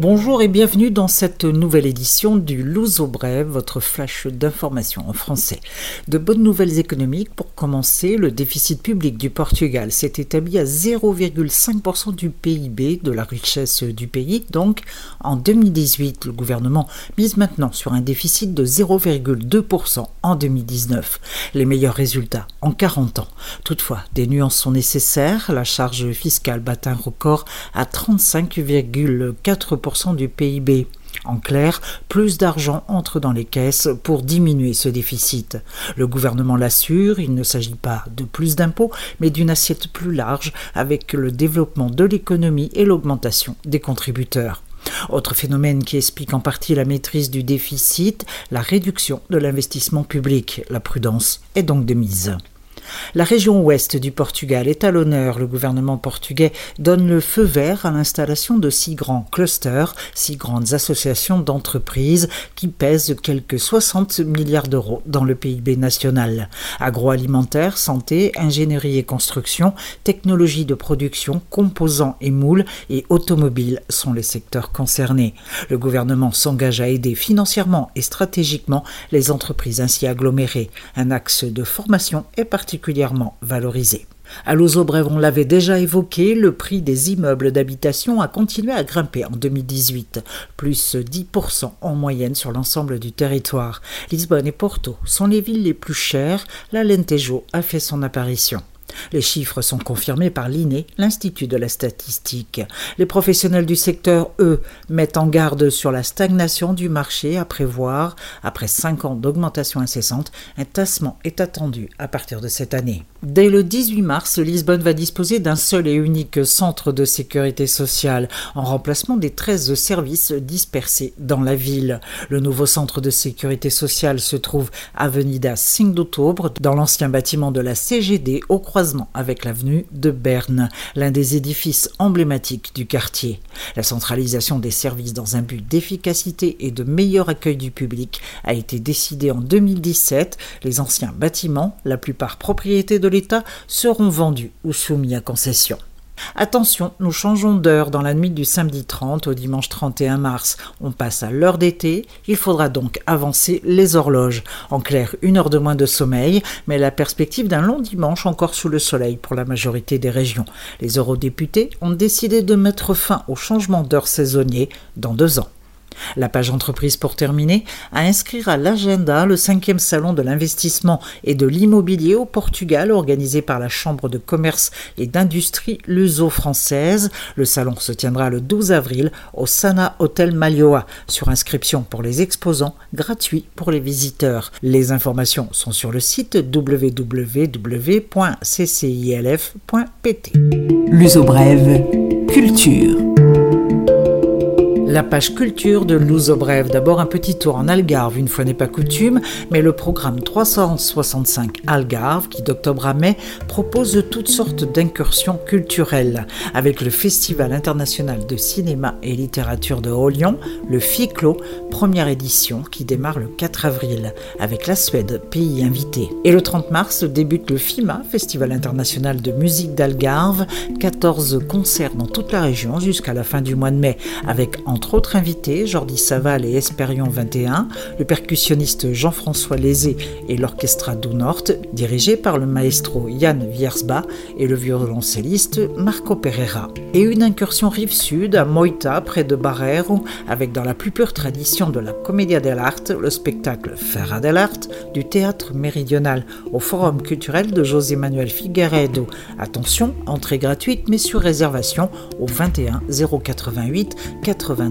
Bonjour et bienvenue dans cette nouvelle édition du Louzo Brève, votre flash d'information en français. De bonnes nouvelles économiques pour commencer, le déficit public du Portugal s'est établi à 0,5% du PIB, de la richesse du pays. Donc, en 2018, le gouvernement mise maintenant sur un déficit de 0,2% en 2019. Les meilleurs résultats en 40 ans. Toutefois, des nuances sont nécessaires. La charge fiscale bat un record à 35,4% du PIB. En clair, plus d'argent entre dans les caisses pour diminuer ce déficit. Le gouvernement l'assure, il ne s'agit pas de plus d'impôts, mais d'une assiette plus large avec le développement de l'économie et l'augmentation des contributeurs. Autre phénomène qui explique en partie la maîtrise du déficit, la réduction de l'investissement public. La prudence est donc de mise. La région ouest du Portugal est à l'honneur. Le gouvernement portugais donne le feu vert à l'installation de six grands clusters, six grandes associations d'entreprises qui pèsent quelques 60 milliards d'euros dans le PIB national. Agroalimentaire, santé, ingénierie et construction, technologie de production, composants et moules et automobiles sont les secteurs concernés. Le gouvernement s'engage à aider financièrement et stratégiquement les entreprises ainsi agglomérées. Un axe de formation est particulièrement particulièrement valorisé. À on l'avait déjà évoqué, le prix des immeubles d'habitation a continué à grimper en 2018, plus 10% en moyenne sur l'ensemble du territoire. Lisbonne et Porto sont les villes les plus chères, la Lentejo a fait son apparition. Les chiffres sont confirmés par l'INE, l'Institut de la statistique. Les professionnels du secteur, eux, mettent en garde sur la stagnation du marché à prévoir. Après cinq ans d'augmentation incessante, un tassement est attendu à partir de cette année. Dès le 18 mars, Lisbonne va disposer d'un seul et unique centre de sécurité sociale, en remplacement des 13 services dispersés dans la ville. Le nouveau centre de sécurité sociale se trouve Avenida 5 d'octobre, dans l'ancien bâtiment de la CGD au croisement avec l'avenue de Berne, l'un des édifices emblématiques du quartier. La centralisation des services dans un but d'efficacité et de meilleur accueil du public a été décidée en 2017. Les anciens bâtiments, la plupart propriétés de l'État seront vendus ou soumis à concession. Attention, nous changeons d'heure dans la nuit du samedi 30 au dimanche 31 mars. On passe à l'heure d'été, il faudra donc avancer les horloges. En clair, une heure de moins de sommeil, mais la perspective d'un long dimanche encore sous le soleil pour la majorité des régions. Les eurodéputés ont décidé de mettre fin au changement d'heure saisonnier dans deux ans. La page entreprise pour terminer, à inscrire à l'agenda le cinquième salon de l'investissement et de l'immobilier au Portugal organisé par la Chambre de commerce et d'industrie luso-française. Le salon se tiendra le 12 avril au Sana Hotel Malioa sur inscription pour les exposants, gratuit pour les visiteurs. Les informations sont sur le site www.ccilf.pt. L'uso brève, culture. La page culture de Brève. D'abord un petit tour en Algarve, une fois n'est pas coutume, mais le programme 365 Algarve, qui d'octobre à mai propose toutes sortes d'incursions culturelles, avec le Festival international de cinéma et littérature de Haut-Lyon, le FICLO, première édition qui démarre le 4 avril, avec la Suède, pays invité. Et le 30 mars débute le FIMA, Festival international de musique d'Algarve, 14 concerts dans toute la région jusqu'à la fin du mois de mai, avec en entre autres invités, Jordi Saval et Espérion 21, le percussionniste Jean-François Lézé et l'orchestra du Nord, dirigé par le maestro Yann Viersba et le violoncelliste Marco Pereira. Et une incursion rive sud à Moita, près de Barreiro, avec dans la plus pure tradition de la Commedia dell'arte, le spectacle Ferra dell'arte du théâtre méridional au Forum culturel de José Manuel Figueredo. Attention, entrée gratuite mais sur réservation au 21 088 80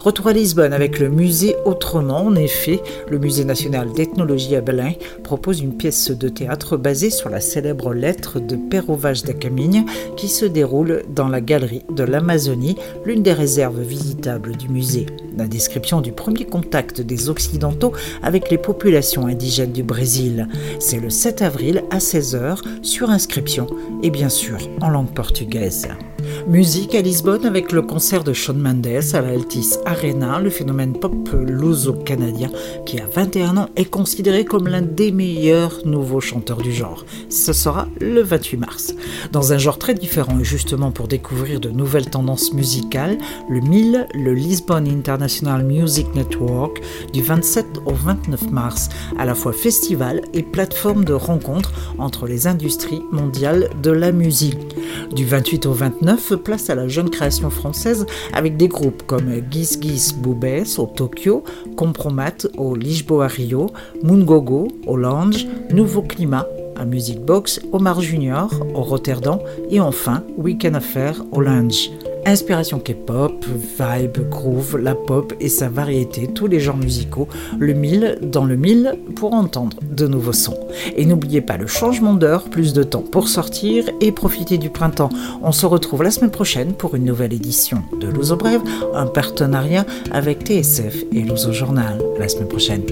Retour à Lisbonne avec le musée Autrement. En effet, le musée national d'ethnologie à Belém propose une pièce de théâtre basée sur la célèbre lettre de Perovage da Caminha qui se déroule dans la galerie de l'Amazonie, l'une des réserves visitables du musée. La description du premier contact des Occidentaux avec les populations indigènes du Brésil. C'est le 7 avril à 16h sur inscription et bien sûr en langue portugaise. Musique à Lisbonne avec le concert de Shawn Mendes à l'Altis Arena, le phénomène pop luso-canadien qui a 21 ans est considéré comme l'un des meilleurs nouveaux chanteurs du genre. Ce sera le 28 mars. Dans un genre très différent et justement pour découvrir de nouvelles tendances musicales, le MIL, le Lisbon International Music Network, du 27 au 29 mars, à la fois festival et plateforme de rencontre entre les industries mondiales de la musique. Du 28 au 29, place à la jeune création française avec des groupes comme Gis Gis Boubès au Tokyo, Compromat au Lisboa Rio, Mungogo au Lounge, Nouveau Climat à Music Box, Omar Junior au Rotterdam et enfin Weekend Affair au Lounge. Inspiration K-pop, vibe, groove, la pop et sa variété, tous les genres musicaux, le mille dans le mille pour entendre de nouveaux sons. Et n'oubliez pas le changement d'heure, plus de temps pour sortir et profiter du printemps. On se retrouve la semaine prochaine pour une nouvelle édition de Luso Brève, un partenariat avec TSF et Luso Journal. La semaine prochaine.